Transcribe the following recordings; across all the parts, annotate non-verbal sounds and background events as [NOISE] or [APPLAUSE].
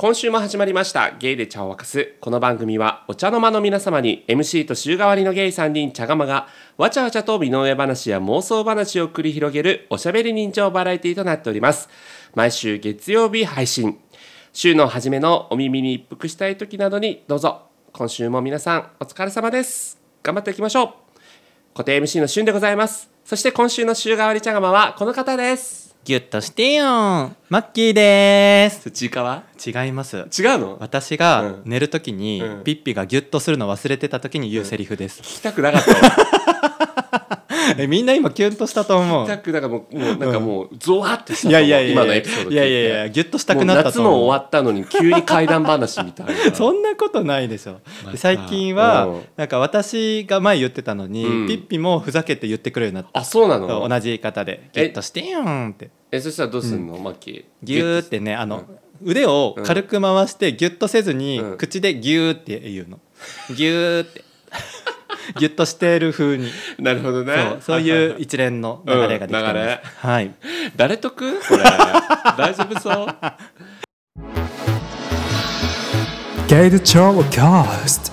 今週も始まりましたゲイで茶を沸かす。この番組はお茶の間の皆様に MC と週替わりのゲイ3人茶釜がわちゃわちゃと身の上話や妄想話を繰り広げるおしゃべり人情バラエティとなっております。毎週月曜日配信。週の初めのお耳に一服したい時などにどうぞ。今週も皆さんお疲れ様です。頑張っていきましょう。固定 MC の旬でございます。そして今週の週替わり茶釜はこの方です。ギュッとしてよマッキーです。ちいかわ違います。違うの？私がうん。寝るときに、うん。ピッピがギュッとするの忘れてたときに言うセリフです、聞きたくなかったわえみんな今キュンとしたと思う。全くなんかもうもうなんかもうゾワってしたいやいやいや今のエピソード聞いやいやいやギュッとしたくなったもう夏と思う。も終わったのに急に怪談話みたいな。そんなことないでしょ。ま最近は、うん。なんか私が前言ってたのに、うん。ピッピもふざけて言ってくるようになった。あそうなの？同じ言い方で。ギュッとしてよって。えそしたらどうすんの、マッキー。ギューってねあの、腕を軽く回してギュッとせずに、うん。口でギューって言うの。[LAUGHS] ギューってギュッとしてる風に。なるほどね。そうそういう一連の流れができてます、うん流れ。はい。誰得？これ。大丈夫そう？Gay the Cast.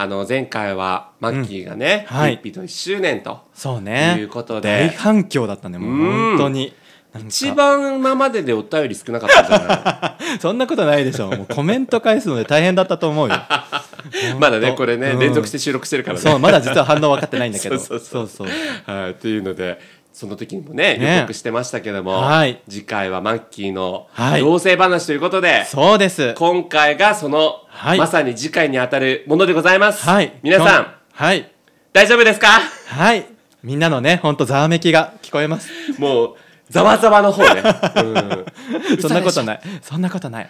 あの前回はマッキーがね、うん。はい。ピッピと1周年と。そうね。いうこと大で反響だったねもう。うん。本当に。一番今まででお便り少なかったんじゃない。[LAUGHS] そんなことないでしょもうコメント返すので大変だったと思うよまだねこれね、うん。連続して収録してるからね。そうまだ実は反応分かってないんだけど。[LAUGHS] そうそうそう。はい、というのでその時にもねね。予告してましたけども、はい。次回はマッキーのはい。同性話ということで、そうです。今回がその、はい。まさに次回にあたるものでございます、はい。皆さんはい。大丈夫ですか？はい。みんなのね本当ざわめきが聞こえます。もうざわざわの方ね、[LAUGHS] うん、そんなことい。ないそんなことない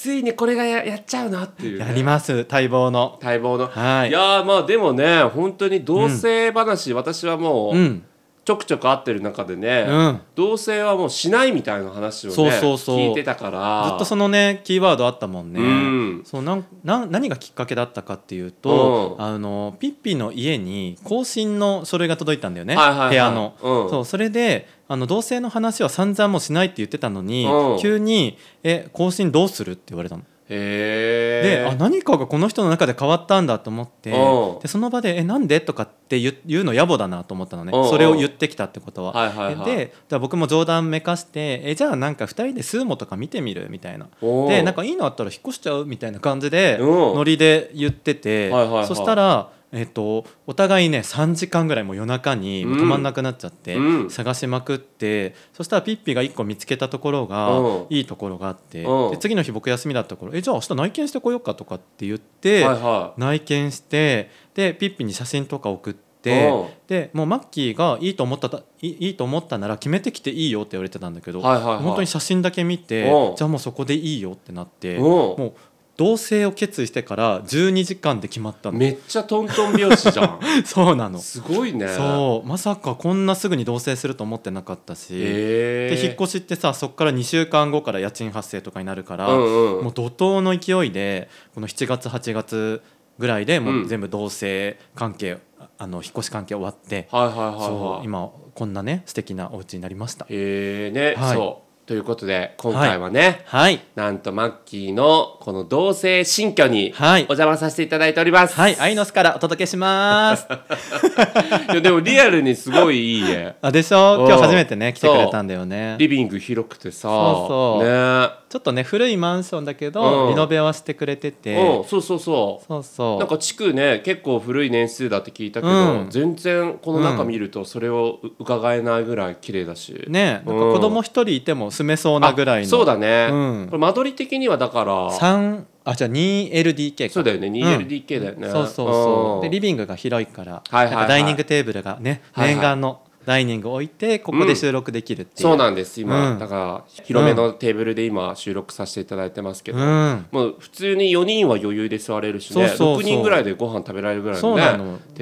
ついにこれがややっちゃうなっていうね、やります待望の。待望の、はい。やーまあでもね本当に同性話、私はもう、うんちょくちょく会ってる中でね、うん。同性はもうしないみたいな話をねそうそうそう。聞いてたから。ずっとそのねキーワードあったもんね、うん。そうなんなん何がきっかけだったかっていうと、うん。あのピッピの家に更新の書類が届いたんだよね、はいはいはい。部屋の、うん。そうそれであの同性の話は散々もうしないって言ってたのに、うん。急に「え更新どうする?」って言われたの。であ何かがこの人の中で変わったんだと思ってうんでその場で「えなんで?」とかって言うの野暮だなと思ったのねうんそれを言ってきたってことは。はいはいはいで僕も冗談めかして「えじゃあなんか2人でスーモとか見てみる?」みたいな。でなんかいいのあったら引っ越しちゃうみたいな感じでうんノリで言っててはいはいはいそしたら、えっとお互いね3時間ぐらいもう夜中にうん。止まんなくなっちゃって、うん。探しまくってそしたらピッピが1個見つけたところが、うん。いいところがあって、うん。で次の日僕休みだった頃「えじゃあ明日内見してこようか」とかって言って、はいは内見してでピッピに写真とか送って、うん。でもうマッキーがいいと思ったたいいいと思ったなら決めてきていいよって言われてたんだけど、はいはいはい。本当に写真だけ見て、うん。じゃあもうそこでいいよってなって、うん。もう同棲を決意してから12時間で決まったの。めっちゃトントン拍子じゃん。[LAUGHS] そうなの。すごいね。そう。まさかこんなすぐに同棲すると思ってなかったし、へえ。で引っ越しってさそこから2週間後から家賃発生とかになるから、うんうんもう怒涛の勢いでこの7月8月ぐらいでもう全部同棲関係、あの引っ越し関係終わって、はいはいはい今こんなね素敵なお家になりました。へえね、はい。そうということで今回はね、はい。なんとマッキーのこの同性新居におはい。邪魔させていただいております、はい、アイノスからお届けします。[LAUGHS] いやでもリアルにすごいいい家。あでしょ？うん。今日初めてね来てくれたんだよね。リビング広くてさ。そうそう。ね。ちょっとね古いマンションだけど、うん。リノベはしてくれてて、うん。そうそうそう。そうそう。なんか地区ね結構古い年数だって聞いたけど、うん。全然この中見るとそれをう伺えないぐらい綺麗だし、ねなんか子供一人いても住めそうなぐらいの。あそうだね、うん。これ間取り的にはだから。三あじゃあ 2LDK か。そうだよね。2LDK だよね、そうそうそう、ん。でリビングが広いから、はいはいはい。ダイニングテーブルがね、はいはい。念願のダイニング置いてここで収録できるっていう、そうなんです今、うん。だから広めのテーブルで今収録させていただいてますけど、うん。もう普通に4人は余裕で座れるしね。そうそうそう。6人ぐらいでご飯食べられるぐらいのね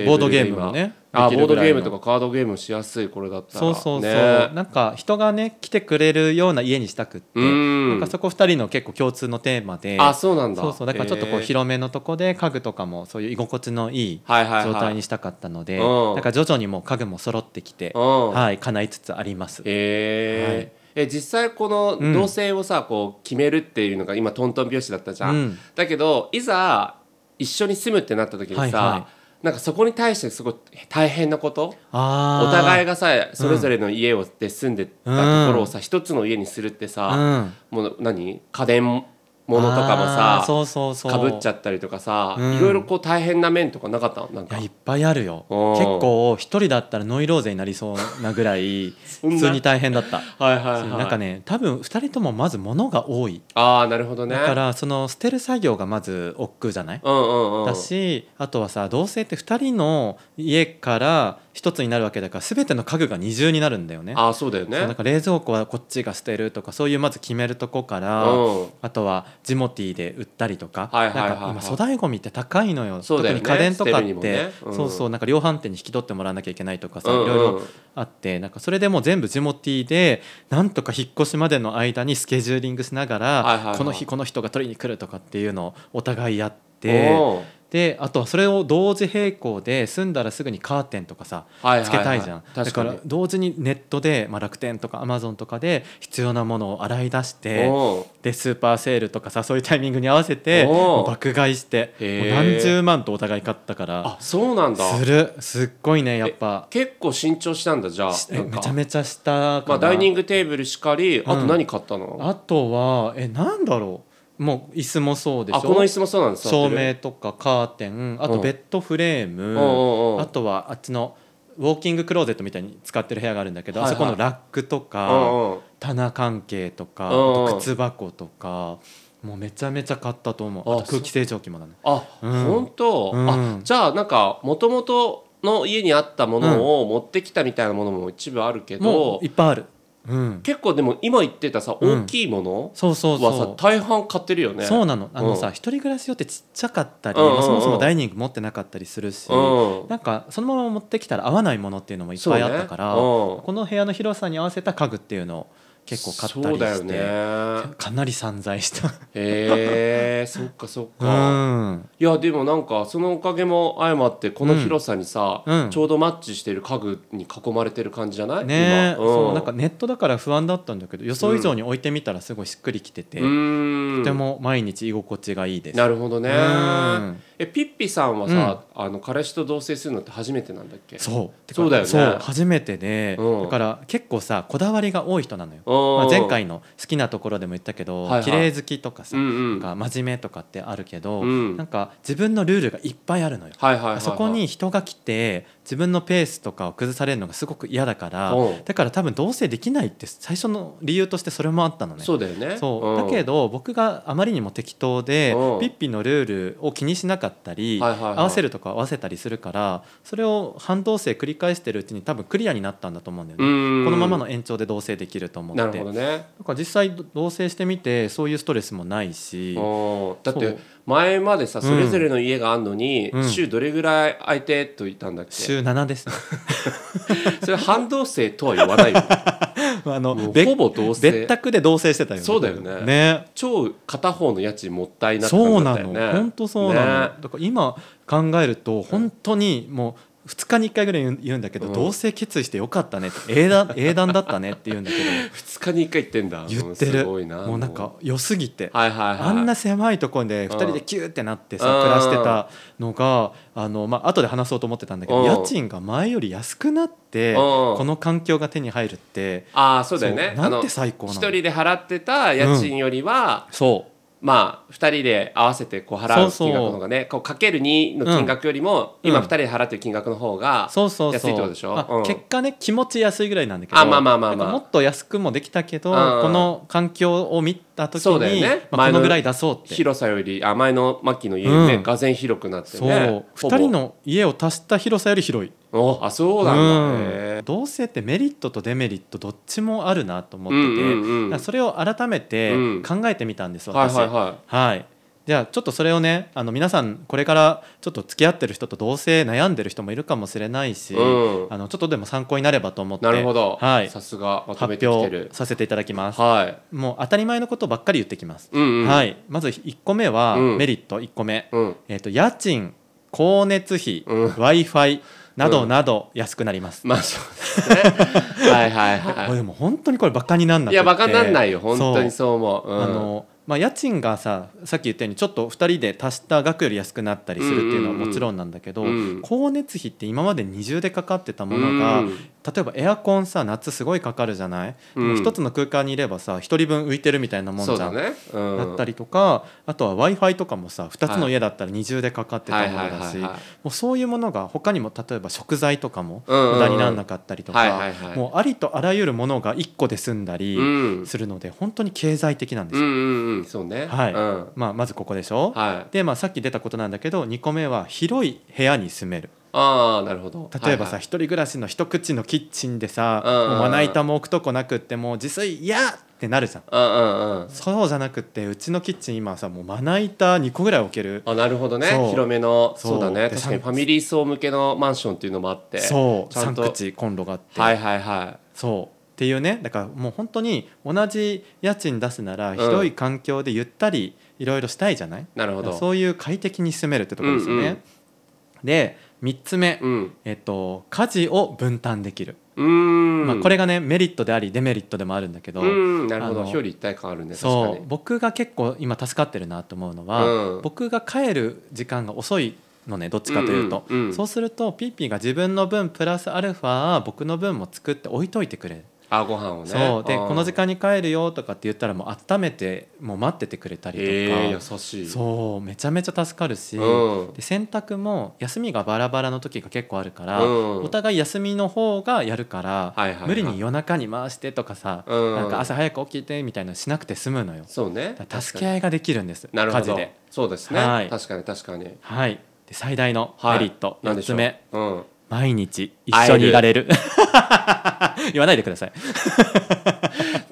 ボードゲームもねあボードゲームとかカードゲームしやすいこれだったら。そうそうそう、ね。なんか人がね来てくれるような家にしたくって、うん。なんかそこ2人の結構共通のテーマであそうなんだ。そうそう。だからちょっとこう広めのとこで家具とかもそういう居心地のいいはいはいはい状態にしたかったので、うん。なんか徐々にもう家具も揃ってきて、うん。はい叶いつつあります。へえ、え実際このうん。同棲をさ、こう決めるっていうのが今トントン拍子だったじゃん、うんだけどいざ一緒に住むってなった時にさ、はいはなんかそこに対してすごい大変なことお互いがさそれぞれの家をで住んでたところをさ、一つの家にするってさ、うん。もう何？家電物とかもさそうそうそう。かぶっちゃったりとかさ、うん。いろいろこう大変な面とかなかった？のなんか。いやいっぱいあるよ。結構一人だったらノイローゼになりそうなぐらい [LAUGHS] 普通に大変だった。はいはいはい。なんかね多分2人ともまず物が多い。ああなるほどね。だからその捨てる作業がまず億劫じゃない？うんうんうん。だしあとはさ同棲って2人の家から一つになるわけだから全ての家具が二重になるんだよね。ああそうだよね。なんか冷蔵庫はこっちが捨てるとかそういうまず決めるとこから、うん。あとはジモティーで売ったりとか,、はいはいはいはい。なんか今粗大ごみって高いのよ。ね。特に家電とか捨って、ね。うん。そうそうなんか量販店に引き取ってもらわなきゃいけないとかさ、うん。うんいろいろあってなんかそれでもう全部ジモティーでなんとか引っ越しまでの間にスケジューリングしながら、はいはいはい。この日この人が取りに来るとかっていうのをお互いやって。であとはそれを同時並行で住んだらすぐにカーテンとかさはいはいはい。つけたいじゃん、だ確から同時にネットで、まあ、楽天とかアマゾンとかで必要なものを洗い出してでスーパーセールとかさそういうタイミングに合わせて爆買いして何十万とお互い買ったからあそうなんだ。する。すっごいねやっぱ。結構新調したんだじゃあ。めちゃめちゃしたまあ、ダイニングテーブルしかりあとうん。何買ったの、あとはえなんだろうもう椅子もそうでしょ？あこの椅子もそうなんです。照明とかカーテンあとベッドフレーム、うんあとはあっちのウォーキングクローゼットみたいに使ってる部屋があるんだけど、はいはい。あそこのラックとか、うんうん棚関係とか、うん靴箱とかもうめちゃめちゃ買ったと思う。空気清浄機もだねあ、うん。本当、うん。あじゃあなんかもともとの家にあったものを持ってきたみたいなものも一部あるけど、もういっぱいある、うん、結構でも今言ってたさうん。大きいものそうそうはさ、大半買ってるよね。そうなの。あのさ、うん。一人暮らし用ってちっちゃかったり、そもそもダイニング持ってなかったりするし、うん。なんかそのまま持ってきたら合わないものっていうのもいっぱいあったから、この部屋の広さに合わせた家具っていうのを結構買ったりして、だよね。かなり散財した。へえ [LAUGHS] そっかそっうか、ん、いやでもなんかそのおかげも相まってこの広さにさ、うん。うんちょうどマッチしてる家具に囲まれてる感じじゃない？ねえ、今。そうなんかネットだから不安だったんだけど予想以上に置いてみたらすごいしっくりきてて、とても毎日居心地がいいです。なるほどね。うんえピッピさんはさ、あの彼氏と同棲するのって初めてなんだっけ？そう。そうだよね。初めてで、うん。だから結構さこだわりが多い人なのよ、うん。まあ、前回の好きなところでも言ったけど、はいはい。綺麗好きとかさ、うんうん。なんか真面目とかってあるけど、うん。なんか自分のルールがいっぱいあるのよ。はいはいはいはい。そこに人が来て自分のペースとかを崩されるのがすごく嫌だからうん。だから多分同棲できないって最初の理由としてそれもあったのね。そうだよね。そう、ん。だけど僕があまりにも適当でうん。ピッピのルールを気にしなかったり、合わせるとか合わせたりするからそれを半同棲繰り返してるうちに多分クリアになったんだと思うんだようね。ん。このままの延長で同棲できると思って。なるほどね。だから実際同棲してみてそういうストレスもないし。うん。だって前までさそれぞれの家があるのに、うん。週どれぐらい空いてと言ったんだっけ、週7ですね。[LAUGHS] それ半同棲とは言わないよ。[LAUGHS] あのほぼ同別棲宅で同棲してたよそうだよね。ね。超片方の家賃もったいなってそうなったよね。本当そうなの、ね。だから今考えると本当にもう2日に1回ぐらい言うんだけど、うん。同棲決意してよかったねって英断 [LAUGHS] 英断だったねって言うんだけど。2日に1回言ってんだ。言ってる。すごいな。もうなんか良すぎて、はいはいはい。あんな狭いところで2人でキューってなってさ、うん。暮らしてたのがあの、まあ後で話そうと思ってたんだけど、うん。家賃が前より安くなって、うん。この環境が手に入るってああそうだよね。なんて最高なの？一人で払ってた家賃よりは、そうまあ2人で合わせてこう払う金額の方がねこうかける2の金額よりも、うん。今2人で払ってる金額の方がそうそうそう。安いってことでしょ？結果ね気持ち安いぐらいなんだけどあまあまあまあまあ。もっと安くもできたけど、うん。この環境を見た時そうだよに、ね。まあ、前のこのぐらい出そうって。広さよりあ前のマッキーの家ね、うん。がぜ広くなってそう、ねほぼ。2人の家を足した広さより広い。おあそうなんだ、うん。へ同性ってメリットとデメリットどっちもあるなと思ってて、うんうんうんそれを改めてうん。考えてみたんです、ーはい私。はい。ははいじゃあちょっとそれをねあの皆さんこれからちょっと付き合ってる人と同性悩んでる人もいるかもしれないし、うん。あのちょっとでも参考になればと思っていなるほど、はい、さすがまとめて発表させていただきます。はい。もう当たり前のことばっかり言ってきます。うんうん。はい、まず1個目は、うん。メリット。1個目、うん。えっ、と家賃、光熱費、うん。Wi-Fi、などなど安くなります、まあそうですね。[LAUGHS] はいはいはでも本当にこれバカになんなくて。いいやバカになんないよ。本当にそそう。思う。あのまあ、家賃がささっき言ったようにちょっと2人で足した額より安くなったりするっていうのはもちろんなんだけど、うん。光熱費って今まで二重でかかってたものが、うん例えばエアコンさ夏すごいかかるじゃない、うん。一つの空間にいればさ1人分浮いてるみたいなもんじゃん。だね、うん、だったりとかあとは w i f i とかもさ2つの家だったら二重でかかってたものだしうそういうものが他にも例えば食材とかもうんうんうん。無駄にならなかったりとかはいもうありとあらゆるものが1個で済んだりうん。するので本当に経済的なんですよ。うんうんうん。そうね。はい。うん。まあ、まずここでしょ、はい。で、まあ、さっき出たことなんだけど2個目は広い部屋に住めるああなるほど。例えばさ、はいはい。一人暮らしの一口のキッチンでさ、うんうんまな板も置くとこなくってもう自炊嫌ってなるじゃん。うんうんうん。そうじゃなくってうちのキッチン今さもうまな板2個ぐらい置ける。あなるほどね。広めのそう。だね。で確かにさファミリー層向けのマンションっていうのもあってそう。3ちゃんと。口コンロがあって、はいはいはい。そう。っていうねだからもう本当に同じ家賃出すなら広い環境でゆったりいろいろしたいじゃない、なるほど。そういう快適に住めるってところですよね、うんうん。で3つ目、うん。えっと、家事を分担できる、まあ、これがねメリットでありデメリットでもあるんだけど、うんなるほど。表裏一体感あるねそうに。僕が結構今助かってるなと思うのは、うん。僕が帰る時間が遅いのねどっちかというと、うんうん。うんそうするとピッピが自分の分プラスアルファ僕の分も作って置いといてくれる、あご飯をね。そう。でこの時間に帰るよとかって言ったらもう温めてもう待っててくれたりとか、えー、優しい。そう。めちゃめちゃ助かるし、うん。で洗濯も休みがバラバラの時が結構あるから、うん。お互い休みの方がやるから、はいはいはい。無理に夜中に回してとかさ、うん。なんか朝早く起きてみたいなのしなくて済むのよ。そうね。助け合いができるんですなるほど。で。そうですね、はい。確かに確かに。はい、で最大のはいメリット、4なんでしょう。つ目。うん毎日一緒にいられる。[LAUGHS] 言わないでください、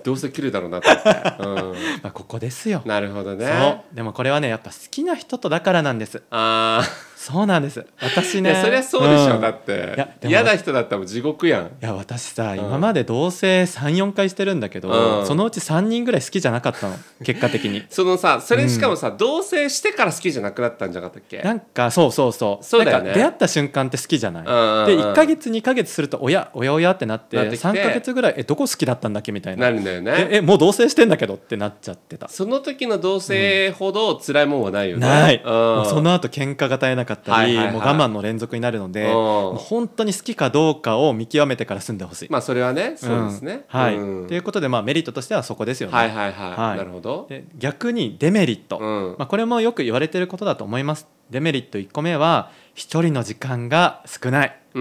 どうせ来るだろうなって思って、うん、[LAUGHS] まあ、ここですよ、なるほどね。でもこれはねやっぱ好きな人とだからなんです。あそうなんです。私あ、ねそりゃそうでしょ、ん。だって嫌な人だったら地獄やん。いや私さ、ん。今まで同棲34回してるんだけど、うん。そのうち3人ぐらい好きじゃなかったの。結果的に。[LAUGHS] そのさそれしかもさ、同棲してから好きじゃなくなったんじゃなかったっけ？なんかそうそうそう。そうだよね。なんか出会った瞬間って好きじゃない、で1か月2か月するとおやおやおやってなってなって3か月ぐらいえどこ好きだったんだっけ？みたいな。なるんだよね。ええもう同棲してんだけどってなっちゃってた、その時の同棲ほど辛いもんはないよね、ない、うん。その後喧嘩が絶えなかったり、はいはいはい。もう我慢の連続になるので、うん。もう本当に好きかどうかを見極めてから住んでほしい、まあそれはねそうですね、うんはい、うん。ということでまあメリットとしてはそこですよね、はいはいはい、はい。なるほど。で逆にデメリット、うん。まあ、これもよく言われてることだと思います。デメリット1個目は一人の時間が少ない。こ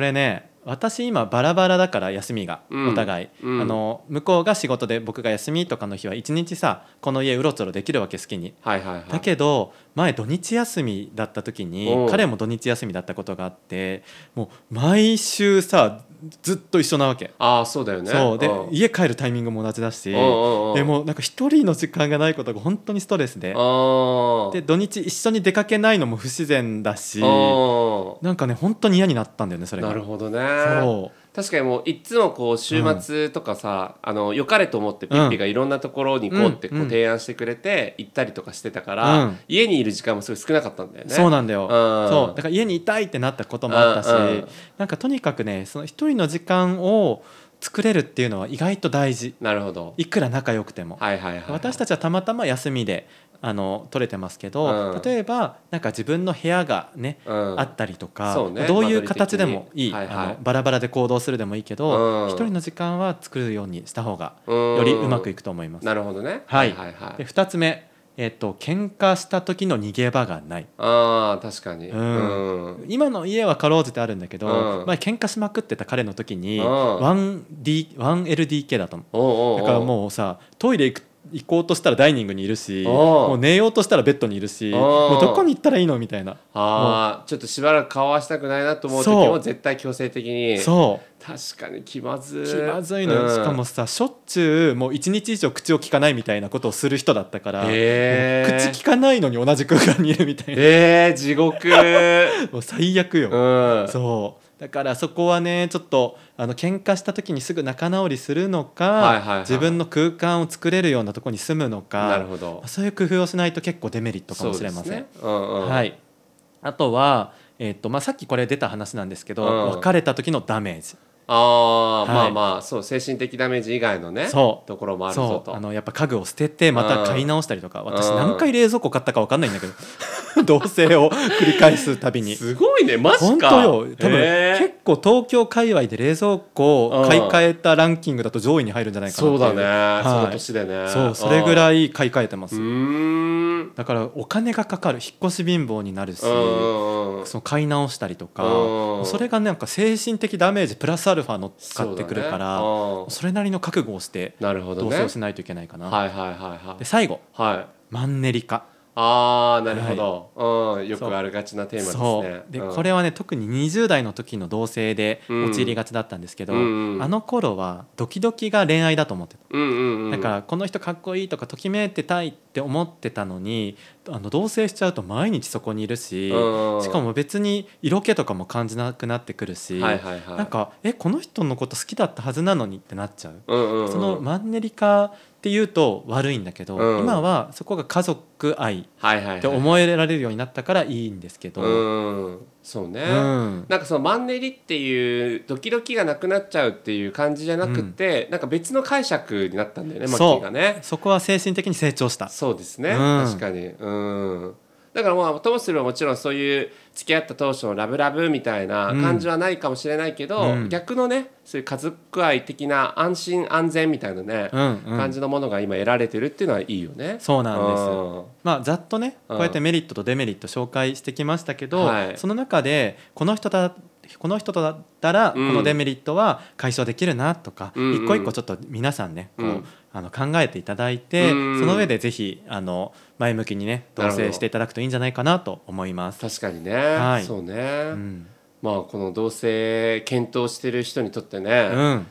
れね私今バラバラだから休みがうん。お互い、うん。あの向こうが仕事で僕が休みとかの日は一日さこの家うろちょろできるわけ好きに。はいはいはい。だけど前土日休みだった時にう。ん彼も土日休みだったことがあってもう毎週さずっと一緒なわけ。ああそうだよね。そう。でん。家帰るタイミングも同じだしうんうんうん。でもうなんか一人の時間がないことが本当にストレスで。あで土日一緒に出かけないのも不自然だしあなんかね本当に嫌になったんだよねそれが。なるほどね。そ確かにもういつもこう週末とかさ、あの良かれと思ってピッピがいろんなところに行こうってこうん。う提案してくれて行ったりとかしてたから、うん。家にいる時間もすごい少なかったんだようね。そうなんだよ。うん。そう。だから家にいたいってなったこともあったしうんうん。なんかとにかくねその一人の時間を作れるっていうのは意外と大事。なるほど。いくら仲良くても。はいはいはい。私たちはたまたま休みであの取れてますけど、うん。例えばなんか自分の部屋がね、うん。あったりとか、そうね。どういう間取り的に。形でもいい、はいはい。あのバラバラで行動するでもいいけど、うん。一人の時間は作るようにした方がうん。よりうまくいくと思います。なるほどね。はい。はいはいで2つ目、えっと喧嘩した時の逃げ場がない。ああ確かに。うん。うん。今の家はかろうじてあるんだけど、うん。前喧嘩しまくってた彼の時にうん。1D 1LDK だったの。おうおうおう。だからもうさトイレ行く行こうとしたらダイニングにいるしもう寝ようとしたらベッドにいるしもうどこに行ったらいいのみたいな。ああちょっとしばらく顔合わせたくないなと思う時も絶対強制的に。そう。確かに気まず。い。気まずいのよ、うん。しかもさしょっちゅうもう一日以上口を聞かないみたいなことをする人だったから、口聞かないのに同じ空間にいるみたいな。えー、地獄。[LAUGHS] もう最悪よ、うん。そうだからそこはねちょっとあの喧嘩した時にすぐ仲直りするのか、はいはいはい自分の空間を作れるようなところに住むのかなるほど。そういう工夫をしないと結構デメリットかもしれません。ね。うんうん。はい、あとは、えーとまあ、さっきこれ出た話なんですけど、うん別れた時のダメージああ、はいまあまあそう精神的ダメージ以外のねところもあるぞと。あのやっぱ家具を捨ててまた買い直したりとか、私うん。何回冷蔵庫買ったか分かんないんだけど [LAUGHS] 同棲を繰り返すたびに。すごいねマジ本か当よ。多分結構東京界隈で冷蔵庫を買い替えたランキングだと上位に入るんじゃないかなそうだね、はい。その年でね。そうそれぐいらい買い替えてます。だからお金がかかる引っ越し貧乏になるし、うんその買い直したりとか、うん。それがなんか精神的ダメージプラスアルファ乗っかってくるからね。うん。それなりの覚悟をしてなるほどね。同棲をしないといけないかな、はいはいはいはい。で最後。はい。マンネリ化ああなるほど、うん、よくあるがちなテーマですそねう。で、うん。これはね特に20代の時の同棲で陥りがちだったんですけど、うんうんあの頃はドキドキが恋愛だと思ってた、うんうんうん。だからこの人かっこいいとかときめいてたいって思ってたのにあの同棲しちゃうと毎日そこにいるし、うん。しかも別に色気とかも感じなくなってくるし、はいはいはい。なんかえこの人のこと好きだったはずなのにってなっちゃう。うんうんうん。そのマンネリ化っていうと悪いんだけど、うん。今はそこが家族愛って思えられるようになったからいいんですけど、うん。そうね、うん。なんかそのマンネリっていうドキドキがなくなっちゃうっていう感じじゃなくて、なんか別の解釈になったんだよねマッキーがね。そこは精神的に成長した。そうですね、うん。確かに。うんだからまあともすればもちろんそういう付き合った当初のラブラブみたいな感じはないかもしれないけど、うん。逆のねそういう家族愛的な安心安全みたいなね、うんうん。感じのものが今得られてるっていうのはいいよね。そうなんですうん。まあ、ざっとねうんこうやってメリットとデメリット紹介してきましたけど、はい。その中でこの人だこの人とだったらこうん。のデメリットは解消できるなとか、うんうん。一個一個ちょっと皆さんねこう、うんあの考えていただいて、うん。その上でぜひあの前向きにね同棲していただくといいんじゃないかなと思います。確かにね、はい。そうね、うん。まあこの同棲検討してる人にとってね、うん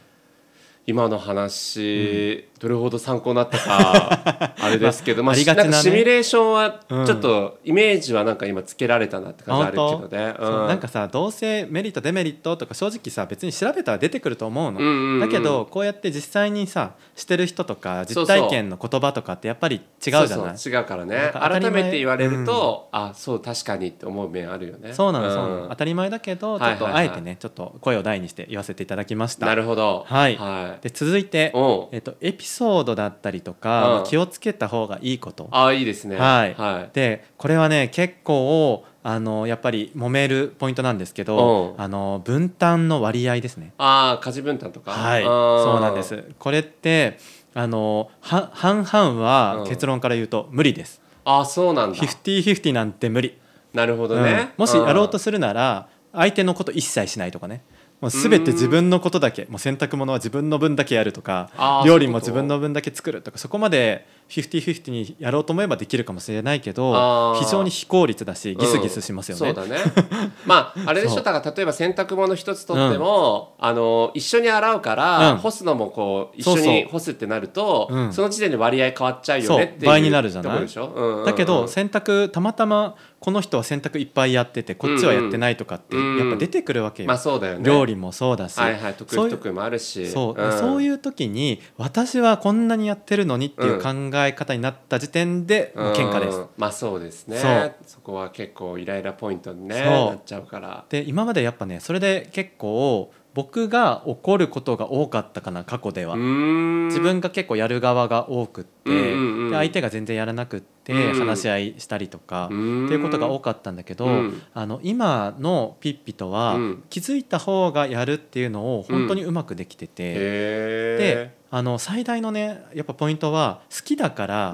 今の話、どれほど参考になったかあれですけど、[LAUGHS] まあ、シミュレーションはうんちょっとイメージはなんか今つけられたなって感じあるけどね。なんかさどうせメリットデメリットとか正直さ別に調べたら出てくると思うの、だけどこうやって実際にさしてる人とか実体験の言葉とかってやっぱり違うじゃない？違うからね。改めて言われると、あそう確かにって思う面あるよね。そうなのそうなの、ん。当たり前だけどちょっとあえてねちょっと声を大にして言わせていただきました。なるほど。はい。はい、で続いておう。えっと、エピソードだったりとか、うん。まあ気をつけた方がいいこと。あいいですね。はい。はい。でこれはね結構あのやっぱり揉めるポイントなんですけどう。んあの分担の割合ですね。ああ家事分担とか？はい。あー。そうなんです。これってあのは半々はうん。結論から言うと無理です、あそうなんだ。50-50なんて無理、なるほどね。うん。もしやろうとすするなら相手のこと一切しないとかねもう全て自分のことだけもう洗濯物は自分の分だけやるとか料理も自分の分だけ作るとかそこまで50-50にやろうと思えばできるかもしれないけど非常に非効率だしギスギスしますよね。そうだね。[LAUGHS] まああれでしょだから例えば洗濯物一つとっても、あの一緒に洗うから、うん。干すのもこう一緒に干すってなるとうん。その時点で割合変わっちゃうよねっていう倍になるじゃない？だけど洗濯たまたまこの人は洗濯いっぱいやっててこっちはやってないとかってうんやっぱ出てくるわけよ。まあそうだよね。料理もそうだし、はいはい得意得意もあるし。そう,、んそういう時に私はこんなにやってるのにっていう考え方になった時点で喧嘩です。うんまあそうですね。そう。そこは結構イライラポイントにねなっちゃうから。で今までやっぱねそれで結構僕が怒ることが多かったかな過去では。自自分が結構やる側が多くって、うんうんうん。で相手が全然やらなくってうん話し合いしたりとか、っていうことが多かったんだけど、うん。あの今のピッピとは、うん。気づいた方がやるっていうのを本当にうまくできてて、へであの最大のねやっぱポイントは好きだから、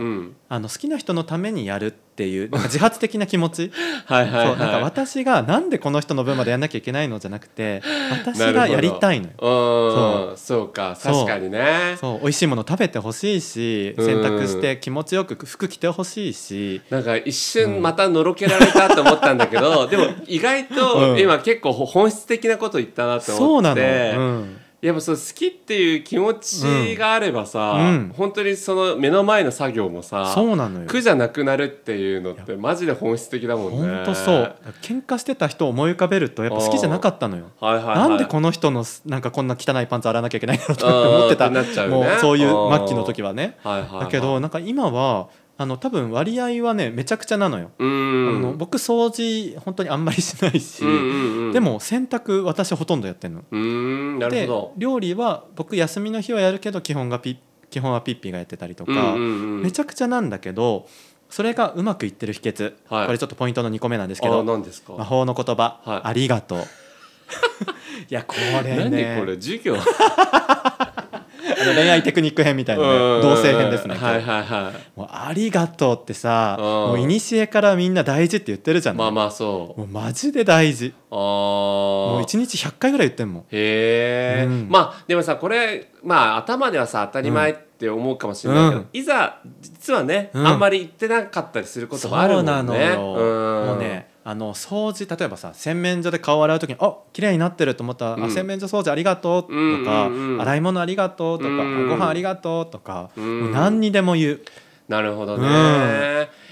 あの好きな人のためにやるっていうなんか自発的な気持ち。[LAUGHS] はいはいはい。そうなんか私がなんでこの人の分までやんなきゃいけないのじゃなくて私がやりたいのよ。うん。そう。かそう。確かにね。そう美味しいもの食べてほしいしうん。洗濯して気持ちよく服着てほしいし。なんか一瞬またのろけられたと思ったんだけど、でも意外とうん。今結構本質的なこと言ったなとそうなの、思って、うん、やっぱそう好きっていう気持ちがあればさ、うん。本当にその目の前の作業もさそうなのよ。苦じゃなくなるっていうのってマジで本質的だもんね。本当そう。喧嘩してた人を思い浮かべるとやっぱ好きじゃなかったのよ。はいはいはい、なんでこの人のなんかこんな汚いパンツ洗わなきゃいけないんだろうとかって思ってた。ね。もうそういううん末期の時はね。はいはいはい、だけどなんか今はあの多分割合はねめちゃくちゃなのよ、あの僕掃除本当にあんまりしないし、でも洗濯私ほとんどやってんの。うーんなるでほど。料理は僕休みの日はやるけど基本がピ基本はピッピがやってたりとか、めちゃくちゃなんだけどそれがうまくいってる秘訣、はい。これちょっとポイントの2個目なんですけあど何ですか？魔法の言葉、はい。ありがとう。[LAUGHS] いやこれ何ねこれ？授業？あの恋愛テクニック編みたいなね同性編ですね、はいはいはい。もうありがとうってさうん。もう古からみんな大事って言ってるじゃん、まあまあそう。もうマジで大事。あもうー1日100回ぐらい言ってんもん。へえ、うん。まあでもさこれまあ頭ではさ当たり前って思うかもしれないけど、うん。いざ実はね、うん。あんまり言ってなかったりすることもあるもんね。そうなのよ、うん。もうねあの掃除例えばさ洗面所で顔洗う時に「あ綺麗になってる」と思ったら「うんあ洗面所掃除ありがとう」とか、うんうんうん洗い物ありがとう」とか、うんご飯ありがとう」とか、うん。何にでも言う。なるほどね、うん。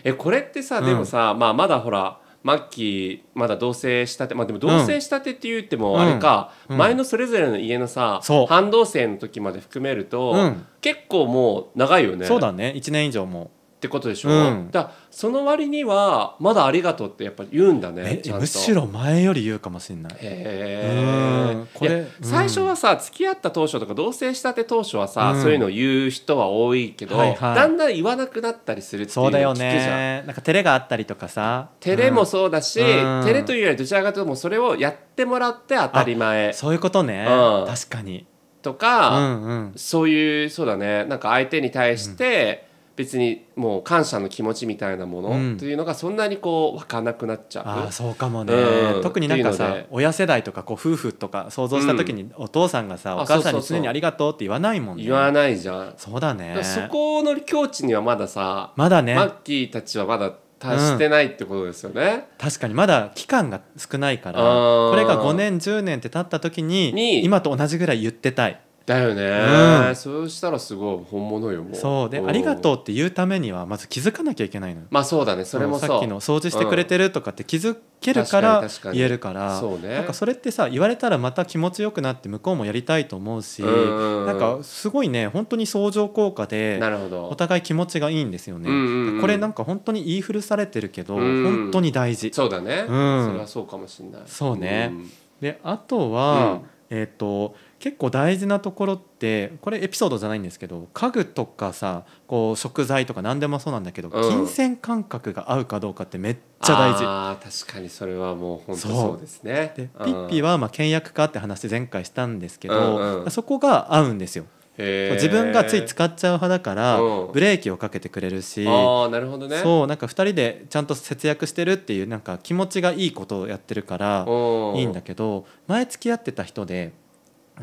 えこれってさうん。でもさ、まあ、まだほらマッキーまだ同棲したてまあでも同棲したてって言ってもあれか、うん。前のそれぞれの家のさ、半同棲の時まで含めると、うん。結構もう長いよね。そうだね。1年以上もってことでしょ、うん。だその割にはまだありがとうってやっぱり言うんだねえちゃんと。むしろ前より言うかもしれない。へえうん。最初はさ付き合った当初とか同棲したて当初はさ、うん。そういうのを言う人は多いけど、はいはい。だんだん言わなくなったりするっていうそうだよ聞くじゃん。ねなんか照れがあったりとかさ。照れもうんそうだし、うん。照れというよりどちらかというともうそれをやってもらって当たり前。そういうことね、うん。確かに、うとか、んうん、そういうそうだね。なんか相手に対して別にもう感謝の気持ちみたいなものうん。というのがそんなにこう湧かなくなっちゃう。ああそうかもね、うん。特になんかさ親世代とかこう夫婦とか想像した時にお父さんがさ、あお母さんに常に「ありがとう」って言わないもんね。言わないじゃん。そうだね。そこの境地にはまださ、まだね、マッキーたちはまだ達してないってことですよね。確かにまだ期間が少ないからこれが5年10年って経った時にに今と同じぐらい言ってたいだよね、うん。そうしたらすごい本物よもう。そう。で「ん。ありがとう」って言うためにはまず気づかなきゃいけないのよ。まあそうだね。それもさっきの掃除してくれてるとかって気づけるから言えるから。そうね。なんかそれってさ言われたらまた気持ちよくなって向こうもやりたいと思うしうんなんかすごいね本当に相乗効果でなるほど。お互い気持ちがいいんですよね。うんうんうんこれなんか本当に言い古されてるけどうん本当に大事。そうだね、うん。それはそうかもしれない。そうね。ん。であとは、うん。えっ、と結構大事なところってこれエピソードじゃないんですけど家具とかさこう食材とか何でもそうなんだけど、うん。金銭感覚が合うかどうかってめっちゃ大事。あー確かにそれはもう本当そう。そうですね。でうん。ピッピはまあ倹約家って話前回したんですけど、うんうん。そこが合うんですよ。へー。自分がつい使っちゃう派だから、うん。ブレーキをかけてくれるし、ああなるほどね。そうなんか2人でちゃんと節約してるっていうなんか気持ちがいいことをやってるからうん。いいんだけど前付き合ってた人で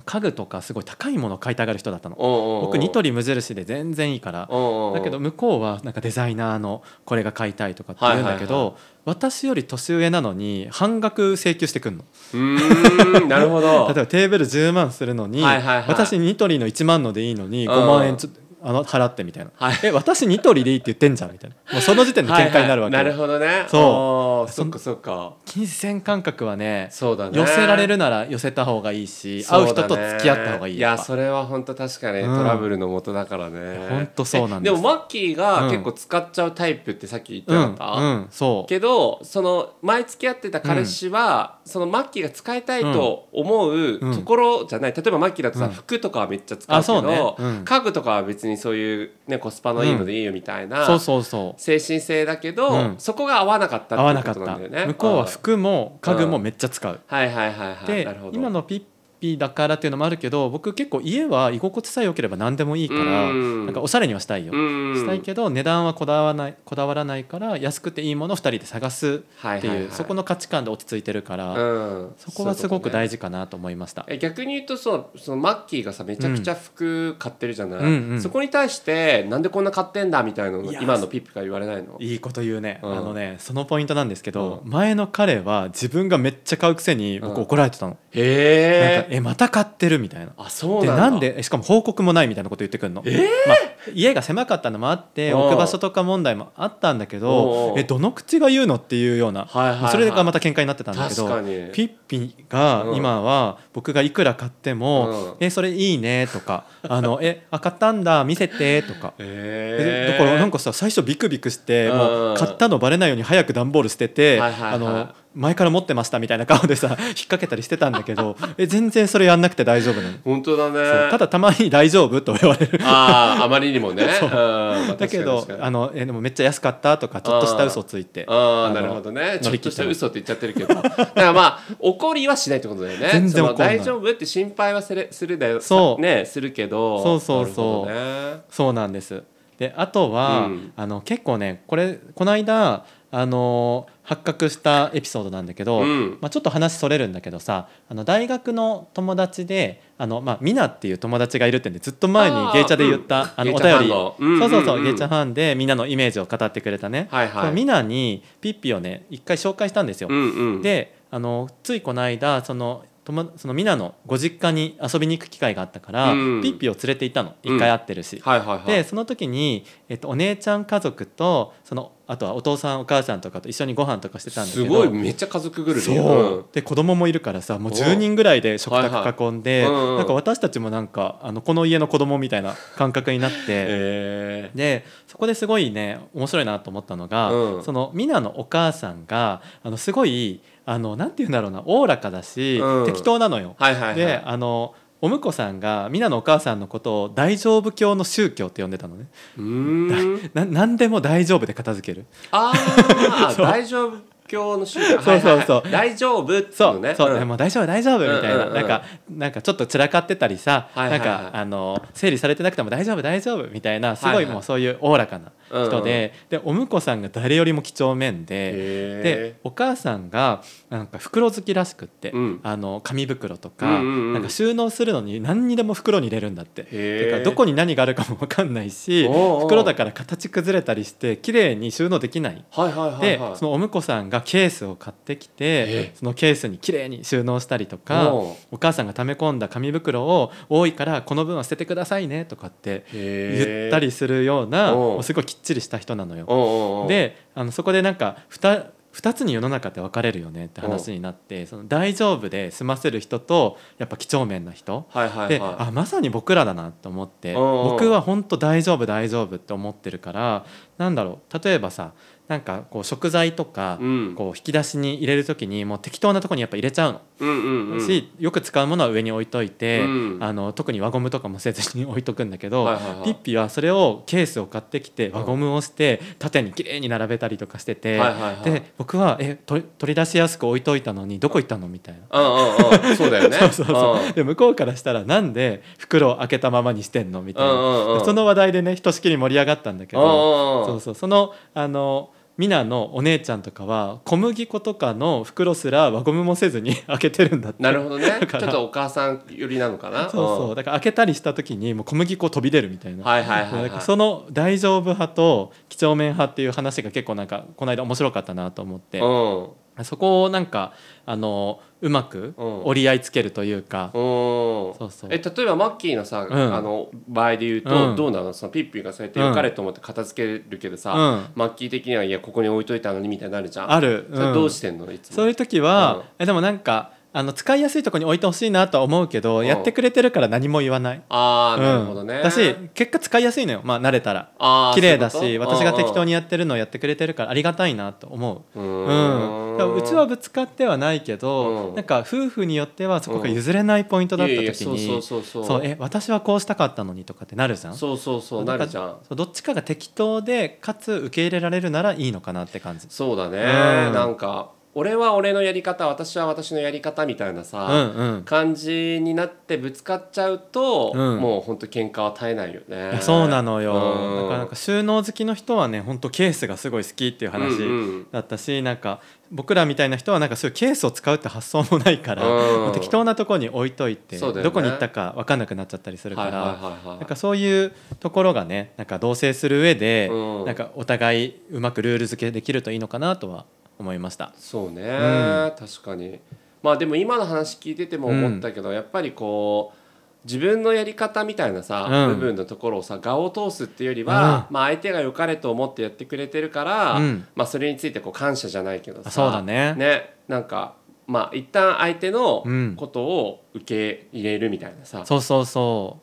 家具とかすごい高いものを買いたがる人だったの。僕僕ニトリ無印で全然いいから。だけど向こうはなんかデザイナーのこれが買いたいとかって言うんだけど、私より年上なのに半額請求してくんの。うーんなるほど。[LAUGHS] 例えばテーブル10万するのに、私ニトリの1万のでいいのに5万円ちょあの払ってみたいな、はい。え私ニトリでいいって言ってんじゃんみたいな。もうその時点で喧嘩になるわけよ、はいはいなるほどね。そう。そっかそっか。金銭感覚はねそうだね。寄せられるなら寄せた方がいいし、会う人と付き合った方がいいいやそれは本当確かにうん。トラブルの元だからね。本当そうなんです。えでもマッキーがうん。結構使っちゃうタイプってさっき言ってうんなかった、うんそう。けどその前付き合ってた彼氏は、そのマッキーが使いたいと思ううん。ところじゃない。例えばマッキーだとさ、うん。服とかはめっちゃ使うけど、うん。家具とかは別にそういう、ね、コスパのいいのでいいよみたいな、そうそうそう。精神性だけど、うん。そこが合わなかったっ合わなかったてことなんだよね。向こうはん。服も家具もめっちゃ使う、はいはいはいはい。で今のピッピだからっていうのもあるけど僕結構家は居心地さえ良ければ何でもいいからうん。なんかおしゃれにはしたいよ、うん。したいけど値段はこだわらないこだわらないから安くていいものを2人で探すっていう、そこの価値観で落ち着いてるから、うん。そこはすごく大事事かなと思いました。え逆に言うとそのそのマッキーがさめちゃくちゃ服買ってるじゃない、うん。うん。そこに対してなんでこんな買ってんだみたいなの今のピッピが言われないの？いいこと言うね、うん。あのねそのポイントなんですけど、う前の彼は自分がめっちゃ買うくせに僕怒られてたの、へええまた買ってるみたいな。あそうでなんだ。なんでえしかも報告もないみたいなこと言ってくるの、えー？まあ、家が狭かったのもあってうん。置く場所とか問題もあったんだけどうえどの口が言うのっていうような、はいはいはい。それがまた喧嘩になってたんだけどピッピがうん。今は僕がいくら買ってもうん「えそれいいね」とか「[LAUGHS] あのえあ買ったんだ見せて」とか。ええだからなんかさ最初ビクビクしてうん。もう買ったのバレないように早く段ボール捨ててはいはいはい。あの前から持ってましたみたいな顔でさ [LAUGHS] 引っ掛けたりしてたんだけどえ全然それやんなくて大丈夫なの？本当だね。ただたまに「大丈夫?」と言われる。あああまりにもね。[LAUGHS] だけどあのえでもめっちゃ安かったとかちょっとした嘘ついて。のああなるほどね。ちょっとしてた嘘って言っちゃってるけど。だからまあ怒りはしないってことだよね。全然大丈夫って心配はするするだよ。そう。ねするけど。そうそうそう。ね。そうなんです。であとは、うん。あの結構ねこれこの間あの発覚したエピソードなんだけど、うん。まあ、ちょっと話それるんだけどさあの大学の友達であの、まあ、ミナっていう友達がいるってんでずっと前にゲイチャで言った、うん。あのお便り、うんそうそうそうゲイチャファンでみんなのイメージを語ってくれたね、はいはい。にピッピをね一回紹介したんですよ。うんうん。であのついこの間その友そのミナのご実家に遊びに行く機会があったから、うん。ピッピを連れて行ったの。一回会ってるし。でその時に、えっと、お姉ちゃん家族とそのあとはお父さんお母さんとかと一緒にご飯とかしてたんだけどすごいめっちゃ家族ぐるみ。そう、で子供もいるからさもう10人ぐらいで食卓囲んで、なんか私たちもなんかあのこの家の子供みたいな感覚になって。えでそこですごいね面白いなと思ったのが、うん。そのミナのお母さんがあのすごいあのなんて言うんだろうなおおらかだし、うん。適当なのよ。ーはいはいはい。であのお婿さんがミナのお母さんのことを大丈夫教の宗教って呼んでたのね。うーん。な何でも大丈夫で片付ける。ああ [LAUGHS] そう。大丈夫教の宗教。そうそうそう。はいはいはい。大丈夫ってそう、のね。そう、ん。もう大丈夫大丈夫みたいな、うんうんうん。なんかなんかちょっと散らかってたりさ、はいはいはい。なんかあの整理されてなくても大丈夫大丈夫みたいなすごはいはいい。もうそういうおおらかな人で、でお婿さんが誰よりも几帳面で。へでお母さんがなんか袋好きらしくって、うん。あの紙袋とか、うんうんうん。なんか収納するのに何にでも袋に入れるんだって。てかどこに何があるかも分かんないし袋だから形崩れたりして綺麗に収納できない。はいはいはいではい。そのお婿さんがケースを買ってきえてそのケースにきれいに収納したりとかお母さんが溜め込んだ紙袋を多いからこの分は捨ててくださいねとかって言ったりするようなすごいきっちりした人なのよ。であのそこでなんか 2, 2つに世の中って分かれるよねって話になってその大丈夫で済ませる人とやっぱ几帳面な人。はいはいではあまさに僕らだなと思って僕は本当大丈夫大丈夫って思ってるからなんだろう例えばさなんかこう食材とかこう引き出しに入れる時にもう適当なとこにやっぱ入れちゃうの、しよく使うものは上に置いといて、うん。あの特に輪ゴムとかもせずに置いとくんだけど、はいはいはい。ピッピはそれをケースを買ってきて輪ゴムをして縦にきれいに並べたりとかしてて、はいはいはいで僕はえ取り取り出しやすく置いといたのにどこ行ったの？みたいな。うんうんうん。そうだよね。[LAUGHS] そうそうそう。うん。で向こうからしたらなんで袋を開けたままにしてんの？みたいな、その話題でねひとしきり盛り上がったんだけど、そうそう。そのあのミナのお姉ちゃんとかは小麦粉とかの袋すら輪ゴムもせずに [LAUGHS] 開けてるんだって。なるほどね。ちょっとお母さん寄りなのかな？そうそう。だから開けたりした時にもう小麦粉飛び出るみたいな、はいはいはいはい。その大丈夫派と几帳面派っていう話が結構なんかこの間面白かったなと思って、うんそこをなんかあのうまくうん。折り合いつけるというか、うん。そうそう。え例えばマッキーのさ、ん。あの場合で言うと、うん。どうなの？そのピッピがそうやって良かれと思って片付けるけどさ、うん。マッキー的にはいやここに置いといたのにみたいになるじゃん。ある、それどうしてんの？いつも。そういう時は、うん。えでもなんかあの使いやすいところに置いてほしいなとは思うけど、うん。やってくれてるから何も言わない。ああなるほどね、うんだし結果使いやすいのよ、まあ、慣れたら。綺麗だし私が適当にやってるのをやってくれてるからありがたいなと思う。ううん。うちはぶつかってはないけど、うん。なんか夫婦によってはそこが譲れないポイントだった時にそうえ私はこうしたかったのにとかってなるじゃん？そうそうそうなるじゃん。どっちかが適当でかつ受け入れられるならいいのかなって感じ。そうだね、うん。なんか俺は俺のやり方私は私のやり方みたいなさ、うんうん。感じになってぶつかっちゃうと、うん。もう本当喧嘩は絶えないよね。そうなのよ、うん。だからなんか収納好きの人はね本当ケースがすごい好きっていう話うんうん。だったし、なんか僕らみたいな人はなんかそういうケースを使うって発想もないから、うん。適当なところに置いといて、ね。どこに行ったか分かんなくなっちゃったりするから、なんかそういうところがねなんか同棲する上で、うん。なんかお互いうまくルール付けできるといいのかなとは思いました。そうね、ん。確かに。まあでも今の話聞いてても思ったけど、やっぱりこう自分のやり方みたいなさ、うん。部分のところをさ画を通すっていうよりは、うまあ相手が良かれと思ってやってくれてるから、うん。まあそれについてこう感謝じゃないけどさあそうだねなんかまあ一旦相手のうん。ことを受け入れるみたいなさ、そうそうそ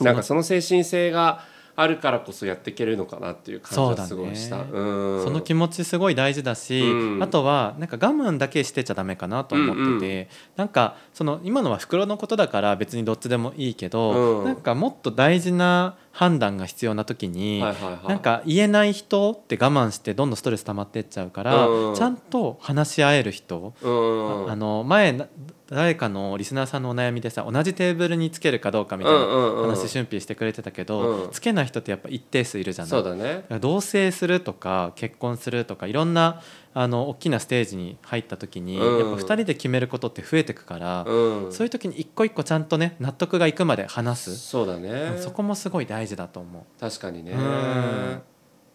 う。なんかその精神性があるからこそやっていけるのかなっていう感じはすごいした。そねうん。その気持ちすごい大事だし、うん。あとはなんか我慢だけしてちゃダメかなと思ってて、なんかその今のは袋のことだから別にどっちでもいいけど、うん。なんかもっと大事な判断が必要な時に、はいはいはい。なんか言えない人って我慢してどんどんストレス溜まってっちゃうから、うん。ちゃんと話し合える人、うん。あの前な誰かのリスナーさんのお悩みでさ同じテーブルにつけるかどうかみたいな話俊平してくれてたけど、うん。つけない人ってやっぱ一定数いるじゃない？そうだね。同棲するとか結婚するとかいろんなあの大きなステージに入った時に、うん。やっぱ2人で決めることって増えてくから、うん。そういう時に一個一個ちゃんとね納得がいくまで話す、そうだね。そこもすごい大事だと思確かにね。うん。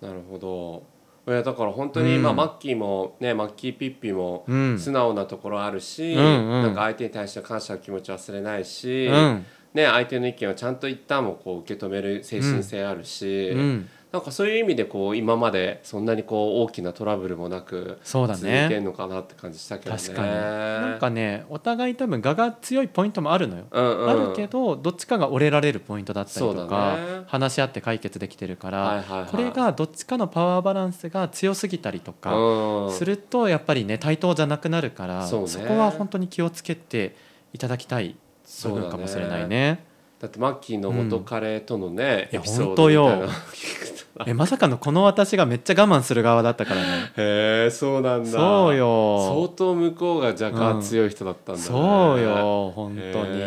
なるほどいやだから本当に、うん。まあ、マッキーもねマッキーピッピも素直なところあるし、なんか相手に対して感謝の気持ち忘れないし、うん。ね、相手の意見をちゃんと一旦もこう受け止める精神性あるし、うん、なんかそういう意味でこう今までそんなにこう大きなトラブルもなくそうだ続いてんねのかなって感じしたけどね。確かに。なんかねお互い多分我が強いポイントもあるのよ、うんうん、あるけどどっちかが折れられるポイントだったりとか、ね。話し合って解決できてるから、はいはいはい。これがどっちかのパワーバランスが強すぎたりとか、うん。するとやっぱりね対等じゃなくなるからそこは本当に気をつけていただきたい部分かもしれないね。だってマッキーの元彼とのね、うん。エピソードみたいな [LAUGHS] えまさかのこの私がめっちゃ我慢する側だったからね。へえそうなんだ。そう相よ当向こうが若干強い人だったんだね、そうよ本当に。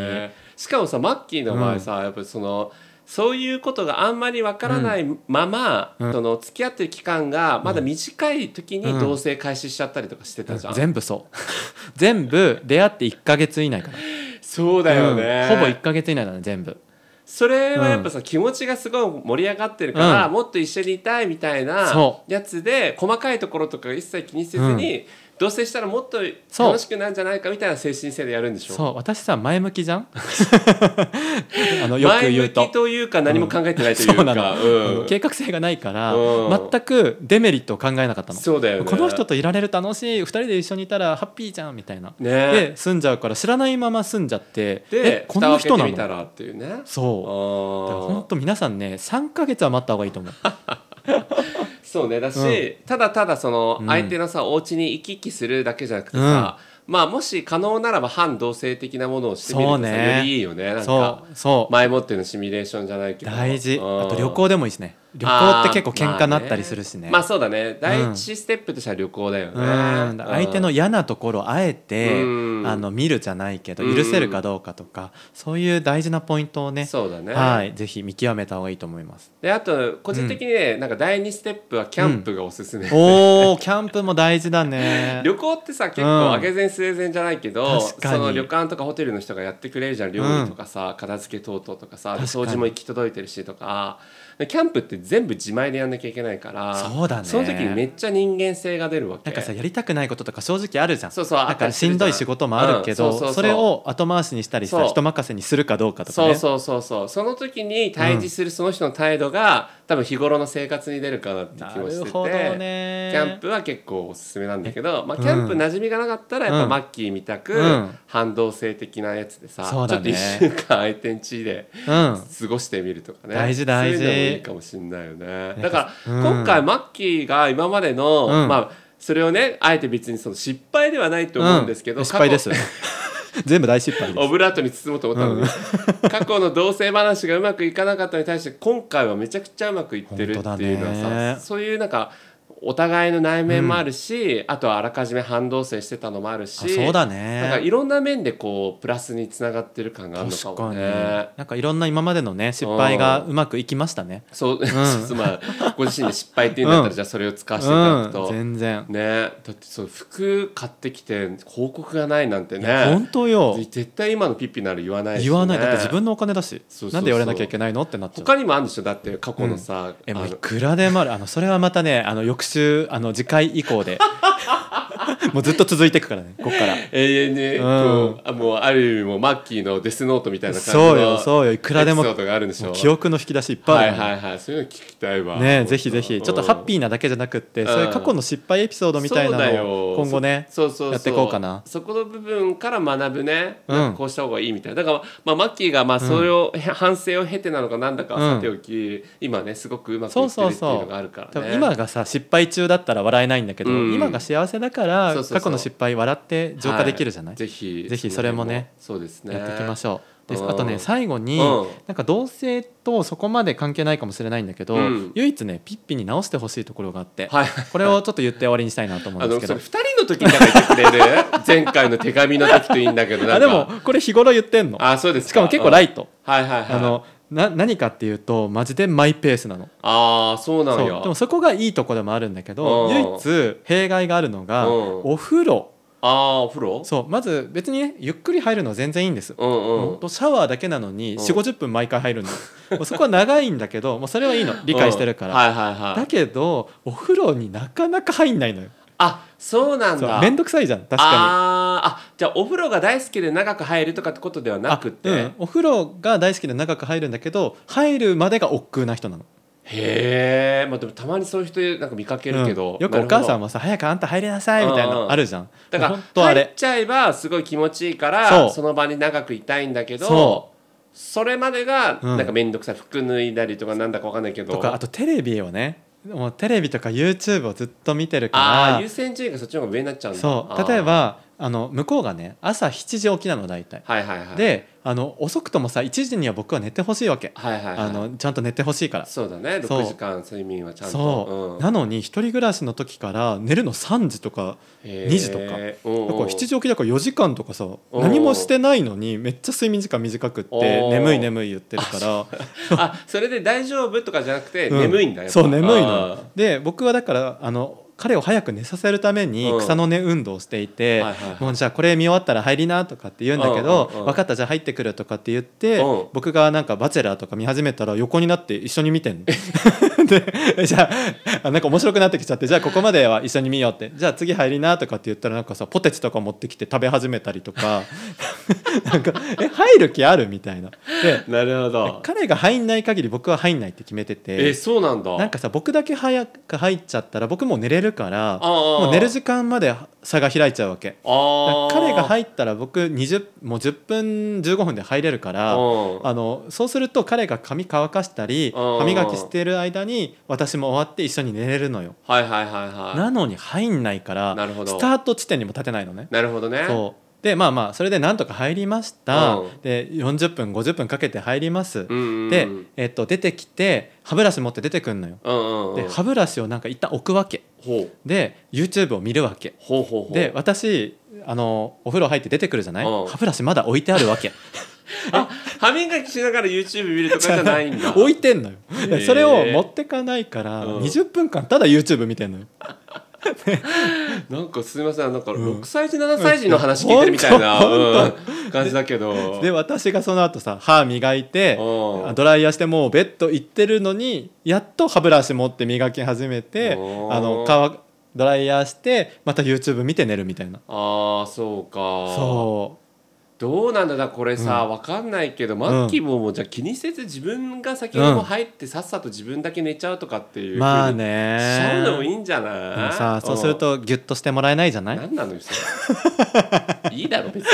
しかもさマッキーの場合さ、やっぱりそのそういうことがあんまりわからないまま、うん。その付き合ってる期間がまだ短い時にうん。同棲開始しちゃったりとかしてたじゃん、全部そう。全部出会って1か月以内からそうだよね、うん。ほぼ1か月以内だね全部。それはやっぱさ、気持ちがすごい盛り上がってるから、うん。もっと一緒にいたいみたいなそやつで細かいところとか一切気にせずに、同棲したらもっと楽しくなるんじゃないかみたいな精神性でやるんでしょ？そう私さ前向きじゃん？[LAUGHS] あのよく前向言うと。きというか何も考えてないというか、そうなの、うん。計画性がないから、うん。全くデメリットを考えなかったの。そうだよね。この人といられる楽しい2人で一緒にいたらハッピーじゃんみたいな、ね。で住んじゃうから知らないまま住んじゃってでえこの人なの？っていうね。そう。だから本あ当皆さんね3か月は待った方がいいと思うそうねだし、うん。ただただそのうん。相手のさ、お家に行き来するだけじゃなくてさ、まあもし可能ならば反同性的なものをしてみるとさ、ね。よりいいよね。なんそかうそう。前もってのシミュレーションじゃないけど。大事。うん。あと旅行でもいいしね旅行って結構喧嘩になったりするしね,、まあそうだね。第一ステップとしては旅行だよね、うん。相手の嫌なところをあえて、うん。あの見るじゃないけどうん。許せるかどうかとか、そういう大事なポイントをねそうだね、はい、ぜひ見極めた方がいいと思います。であと個人的にね、なんか第二ステップはキャンプがおすすめ、おお、キャンプも大事だね。[LAUGHS] 旅行ってさ結うん。構あげ膳据え膳じゃないけど、その旅館とかホテルの人がやってくれるじゃん。料理とかさ、片付け等々とかさ掃除も行き届いてるしとか。でキャンプって全部自前でやんなきゃいけないからそうだね。その時にめっちゃ人間性が出るわけ。なんかさ、やりたくないこととか正直あるじゃん。そうそうあだからしんどい仕事もあるけど、うんそれを後回しにしたりさ、人任せにするかどうかとかね。そうそうそうそう。その時に対峙するその人の態度が、多分日頃の生活に出るかなってな気もしてて。キャンプは結構おすすめなんだけど、まあ、キャンプ馴染みがなかったらやっうん。ぱマッキーみたくうん。反動性的なやつでさ、そうだね。ちょっと1週間相手ん家でうん。過ごしてみるとかね。大事大事。そういうのもいいかもしんないよね。だから、うん。今回マッキーが今までの、うん。まあそれをねあえて別にその失敗ではないと思うんですけど、うん。失敗です。[LAUGHS] 全部大失敗です。オブラートに包もうと思ったのに、[LAUGHS] 過去の同性話がうまくいかなかったのに対して今回はめちゃくちゃうまくいってるっていうのはさ、そういうなんかお互いの内面もあるし、あとはあらかじめ反動性してたのもあるしあそうだなんかいね。ろんな面でこうプラスにつながってる感があるのかも確かに。ね。なんかいろんな今までのね、失敗がうまくいきましたね。そう、そうまあご自身で失敗っていうんだったら、うん。じゃあそれを使わせていただくと、うん、全然。ね。だってそう服買ってきて広告がないなんてね。本当よ。絶対今のピッピなら言わないし、ね、言わない。だって自分のお金だし。そなんで言われなきゃいけないのってなっちゃう。他にもあるんでしょ？だって過去のさ、えもういくらでもある。あのそれはまたねあの翌週あの次回以降で。[LAUGHS] もうずっと続いていくからねこっから。永遠に、ん。こうあもうある意味もうマッキーのデスノートみたいな感じのそうよそうよ。いくらでも記憶の引き出しいっぱいあるねはいはいはいそういうの聞きたいわ。ねぜひぜひ。ちょっとハッピーーなだけじゃなくって、ん。そういう過去の失敗エピソードみたいなのを今後ねそうそうそう。やっていこうかな。そこの部分から学ぶね、こうした方がいいみたいな。だから、まあ、マッキーがまあそれを、反省を経てなのかなんだかはさておき、今ねすごくうまくいそうってるっていうそうそうのがあるからね。多分今がさ失敗中だったら笑えないんだけど、うん。今が幸せだから過去の失敗笑って浄化できるじゃない、はぜひぜひそれもねそうですね。やっていきましょう。でうん。あとね最後に、うん。なんか同性とそこまで関係ないかもしれないんだけど、うん。唯一ねピッピに直してほしいところがあって、はい。これをちょっと言って終わりにしたいなと思うんあですけど。[LAUGHS] のそれ二人の時に言ってくれる？[LAUGHS] 前回の手紙の時といいんだけどなんか。あ [LAUGHS] でもこれ日頃言ってんの。あそうですしかも結構ライイト、はいはいはい。あのな何かっていうとマジでマイペースなの。あーそうなんそう。やでもそこがいいとこでもあるんだけどうん。唯一弊害があるのがうん。お風呂。ああお風呂？そう。まず別にねゆっくり入るのは全然いいんですうんうん。シャワーだけなのにうん。4 5 0分毎回入るの。もうそこは長いんだけどもうそれはいいの。理解してるから、うん。はいはいはい。だけどお風呂になかなか入んないのよあそうなんだ。そうめんどくさいじゃん確かあーあじゃあお風呂が大好きで長く入るとかってことではになくて、あうん、お風呂が大好きで長く入るんだけど入るまでが億劫な人なの、へえまあでもたまにそういう人なんか見かけるけど、うんよくお母さんももさ早くあんた入りなさいみたいなあるじゃん。だから入っちゃえばすごい気持ちいいからその場に長くいたいんだけどそそれまでがうん。なんか面倒くさい服脱いだりとかなんだかわかんないけど。とかあとテレビをねもうテレビとか YouTube をずっと見てるあかー優先順位がそっちの方が上になっちゃうんらだ。そう。例えばあの向こうがね朝7時起きなの大体。はいはいはい。であの遅くともさ1時には僕は寝てほしいわけ。はいはいはい。あのちゃんと寝てほしいから。そうだね。そう。6時間睡眠はちゃんと。そう、ん。なのに一人暮らしの時から寝るの3時とかへー。2時とか。うんうん。だから7時起きだから4時間とかさうん。何もしてないのにめっちゃ睡眠時間短くって眠い眠い言ってるから。あそれで大丈夫とかじゃなくてうん。眠いんだよ、そう眠いあので僕はだからあの彼を早く寝させるためにうん。草の根運動をしていて、じゃあこれ見終わったら入りなとかって言うんだけど、分かったじゃあ入ってくるとかって言って、うん。僕がなんかバチェラーとか見始めたら横になって一緒に見てんの。[LAUGHS] でじゃああなんか面白くなってきちゃってじゃあここまでは一緒に見ようって。じゃあ次入りなとかって言ったらなんかさポテチとか持ってきて食べ始めたりとか。[LAUGHS] なんかえ入る気あるみたいな。でなるほど。彼が入んない限り僕は入んないって決めてて。えそうなんだ。なんかさ僕だけ早く入っちゃったら僕もう寝れるからもう寝る時間まで差が開いちゃうわけ。彼が入ったら僕20もう10分15分で入れるからうん。あのそうすると彼が髪乾かしたりうん。歯磨きしてる間に私も終わって一緒に寝れるのよ。はいはいはいはい。なのに入んないからなるほど。スタート地点にも立てないのね。なるほどね。そうでまあまあそれでなんとか入りました。うん。で40分50分かけて入ります。うんうんうんで、えっと、出てきて歯ブラシ持って出てくんのよ。うんうんうんで歯ブラシをなんか一旦置くわけ。で YouTube を見るわけ。で私あのお風呂入って出てくるじゃない？うん。歯ブラシまだ置いてあるわけ。[LAUGHS] あ歯磨きしながら YouTube 見るとか [LAUGHS] じゃないんだ。置いてんのよ。それを持ってかないからうん。20分間ただ YouTube 見てんのよ [LAUGHS] なんかすみませんなんかん。6歳児7歳児の話聞いてるみたいな、ほんうん感じだけど。で私がその後さ歯磨いてうん。ドライヤーしてもうベッド行ってるのにやっと歯ブラシ持って磨き始めてうんあの乾ドライヤーしてまた YouTube 見て寝るみたいな。ああそうか。そどうなんだだこれさ、わかんないけどマッキーももうじゃあ気にせず自分が先にも入ってさっさと自分だけ寝ちゃうとかっていううまあ風にしちゃうのもいねいんじゃない？でもさそうするとギュッとしてもらえないじゃない？何なのよそれ。[LAUGHS] いいだろ別に。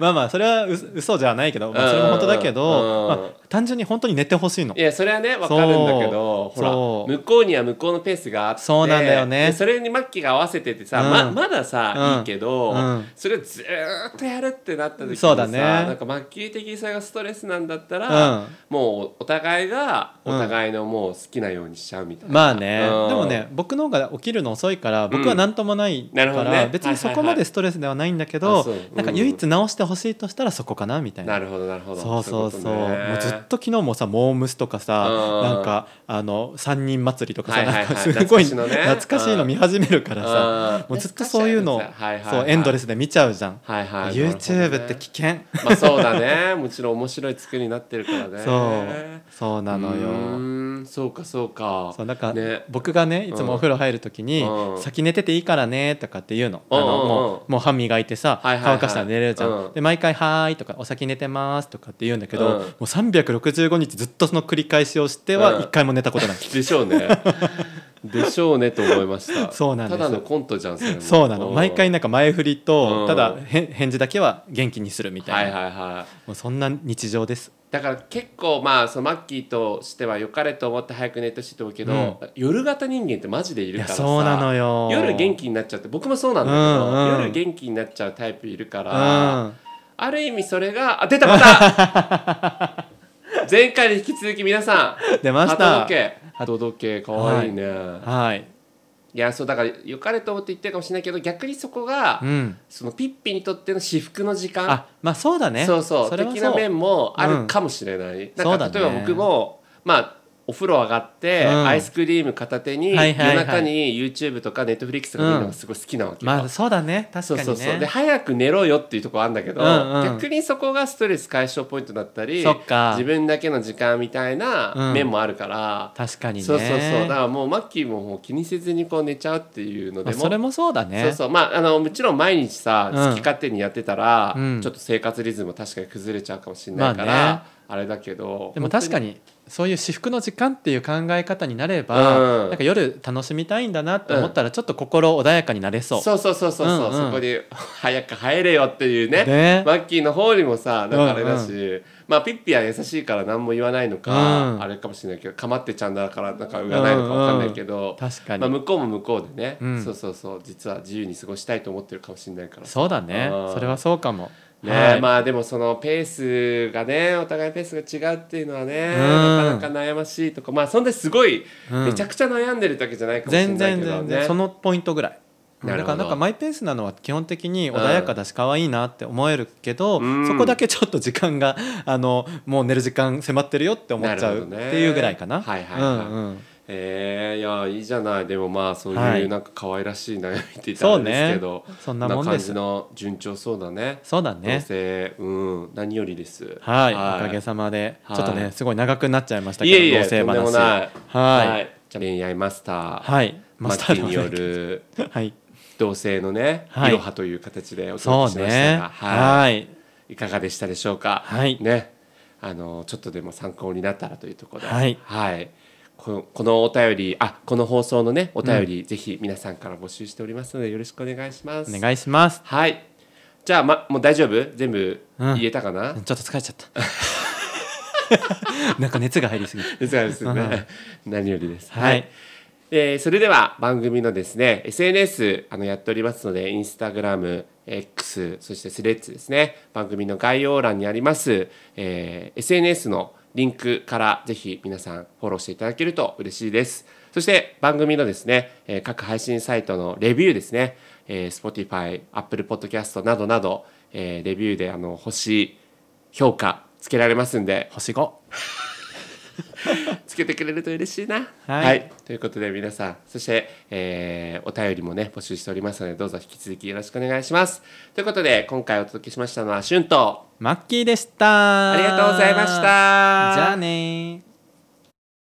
まあまあそれはう嘘じゃないけど、まあ、それも本当だけうん。ど、まあ、単純に本当に寝てほしいの。いやそれはねわかるんだけどほら向こうには向こうのペースがあってそうなんだよね。でそれにマッキーが合わせててさ、うん。ままださ、うん。いいけど、うん。それをずーっとやるってなった時にさそうだね。なんかマッキー的にそれがストレスなんだったら、うん。もうお互いがおうん。互いのもう好きなようにしちゃうみたいな、まあね、うん。でもね僕の方が起きるの遅いから僕は何ともないから、なるほどね。別にそこまでストレスではないんだけあど、そう。なんか唯一直してほしいとしたらそこかなみたいな。なるほどなるほど。そうそうそう。ね。うずっと昨日もさモームスとかさうん。なんかあの三人祭りとかさ、はいはすごい。懐かしのね。懐かしいの見始めるからさ、うん。もうずっとそういうのそうエンドレスで見ちゃうじゃん、はいはい。YouTube って危険。まあそうだね。[LAUGHS] もちろん面白い作りになってるからね。そう。そうなのよ。そうかそうか。そうなんか、ね。僕がねいつもお風呂入る時にうん「先寝てていいからね」とかって言うの,、あのもうもう歯磨いてさ、乾かしたら寝れるじゃん、うん。で毎回「はーい」とか「お先寝てます」とかって言うんだけど、うん。もう365日ずっとその繰り返しをしてはうん。一回も寝たことない、[LAUGHS] でしょうね。でしょうねと思いました。そうなんです。ただのコントじゃんそそうなの。毎回なんか前振りと、うん。ただ返事だけは元気にするみたはいいな、はいはいもうそんな日常です。だから結構まあそのマッキーとしては良かれと思って早く寝てほしいと思うけど、夜型人間ってマジでいるからさそうなのよ。夜元気になっちゃって僕もそうなんだけど、うんうん。夜元気になっちゃうタイプいるかうら、ん。ある意味それがあ出たまた [LAUGHS] 前回に引き続き皆さん出ました。鳩時計。鳩時計かわいいね、はい。い、やそうだから良かれと思って言ってるかもしれないけど逆にそこが、うん。そのピッピにとっての至福の時間。あまあそうだね。そうそう。的な面もあるかもしれない、なんかそうだね。例えば僕もまあお風呂上がって、うん。アイスクリーム片手に、夜中に YouTube とか Netflix とか見るのがすごい好きなわけよ、まあそうだね。確かにね。そうそうそう。で早く寝ろよっていうところあるんだけど、うんうん。逆にそこがストレス解消ポイントだったり自分だけの時間みたいなうん。面もあるから、確かにね。そうそうそう。だからもうマッキーももう気にせずにこう寝ちゃうっていうのでも、まあそれもそうだね。そうそう。まああのもちろん毎日さうん。好き勝手にやってたら、うん。ちょっと生活リズム確かに崩れちゃうかもしれないから、まあね。あれだけどでも確かににそういう至福の時間っていう考え方になれば、うん。なんか夜楽しみたいんだなって思ったらちょっと心穏やかになれそう。そうそうそうそうそう、うんうん。そこで早く入れよっていうね。ね。マッキーの方にもさなんかあれだし、うんまあピッピは優しいから何も言わないのか、うん。あれかもしれないけどかまってちゃんだからなんか言わないのか分かんないけど、確かに、まあ、向こうも向こうでね、うん。そうそうそう。実は自由に過ごしたいと思ってるかもしれないから。そうだね。うん。それはそうかも。ね。はい。まあでもそのペースがねお互いペースが違うっていうのはね、うん。なかなか悩ましいとか。まあそんですごい、うん。めちゃくちゃ悩んでるだけじゃないかもしれ全然ないけどね。全然そのポイントぐらい。なるほど。だからなんかマイペースなのは基本的に穏やかだし可愛いなって思えるけど、うん。そこだけちょっと時間があのもう寝る時間迫ってるよって思っちゃうっていうぐらいかな。はいはいはい。うんうんえー、いやいいじゃない。でもまあそうはい。いうなんか可愛らしい悩みって言ったらあれですけど、そんなもんです。感じの順調そうだね。そうだ同ね。性うん。何よりです。はい、おかげさまで、はい。ちょっとねすごい長くなっちゃいましたけどいえいえ同はい。恋愛マスター、はい。マッキーによるはい。同性のね、はい。いろはという形でお届けしましたねが、はい。はい。いかがでしたでしょうか？はい。ね、あのちょっとでも参考になったらというところで、はいこのこのお便り、あ、この放送のねお便り、ぜひ皆さんから募集しておりますのでよろしくお願いします。お願いしますはい。じゃあまもう大丈夫？全部うん言えたかな？ちょっと疲れちゃった [LAUGHS] なんか熱が入りすぎてですですね。何よりです。はいえーそれでは番組のですね SNS あのやっておりますのでインスタグラム X そしてスレッズですね番組の概要欄にあります、えー SNS のリンクからぜひ皆さんフォローしていただけると嬉しいです。そして番組のですね、えー各配信サイトのレビューですね、えー Spotify、Apple Podcast などなど、えーレビューであの星評価つけられますんで。星5 [LAUGHS] [LAUGHS] つけてくれると嬉しいな。はいということで皆さんそして、えーお便りもね募集しておりますのでどうぞ引き続きよろしくお願いします。ということで今回お届けしましたのはしゅんとマッキーでしたありがとうございました。じゃあねー